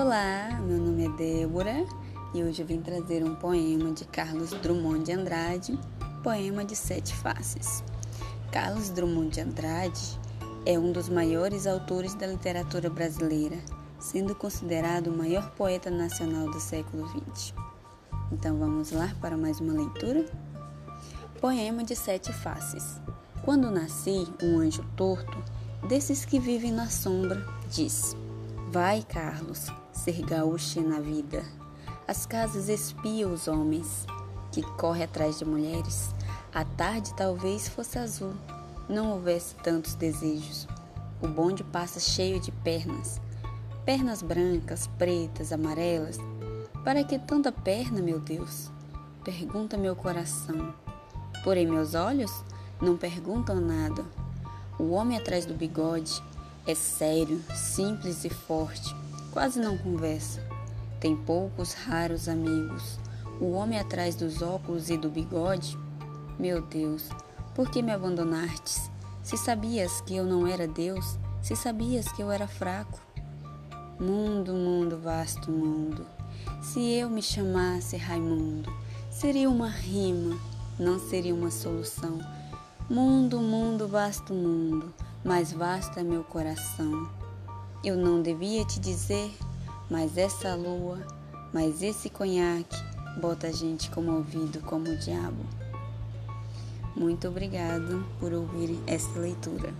Olá, meu nome é Débora e hoje eu vim trazer um poema de Carlos Drummond de Andrade, Poema de Sete Faces. Carlos Drummond de Andrade é um dos maiores autores da literatura brasileira, sendo considerado o maior poeta nacional do século XX. Então vamos lá para mais uma leitura? Poema de Sete Faces. Quando nasci, um anjo torto, desses que vivem na sombra, diz. Vai, Carlos, ser gaúcho na vida. As casas espiam os homens que correm atrás de mulheres. A tarde talvez fosse azul, não houvesse tantos desejos. O bonde passa cheio de pernas, pernas brancas, pretas, amarelas. Para que tanta perna, meu Deus? Pergunta meu coração. Porém, meus olhos não perguntam nada. O homem atrás do bigode é sério, simples e forte, quase não conversa. Tem poucos raros amigos. O homem atrás dos óculos e do bigode? Meu Deus, por que me abandonastes? Se sabias que eu não era Deus, se sabias que eu era fraco. Mundo, mundo, vasto mundo. Se eu me chamasse Raimundo, seria uma rima, não seria uma solução. Mundo, mundo, vasto mundo mais vasto é meu coração. Eu não devia te dizer, mas essa lua, mas esse conhaque bota a gente comovido como o diabo. Muito obrigado por ouvir esta leitura.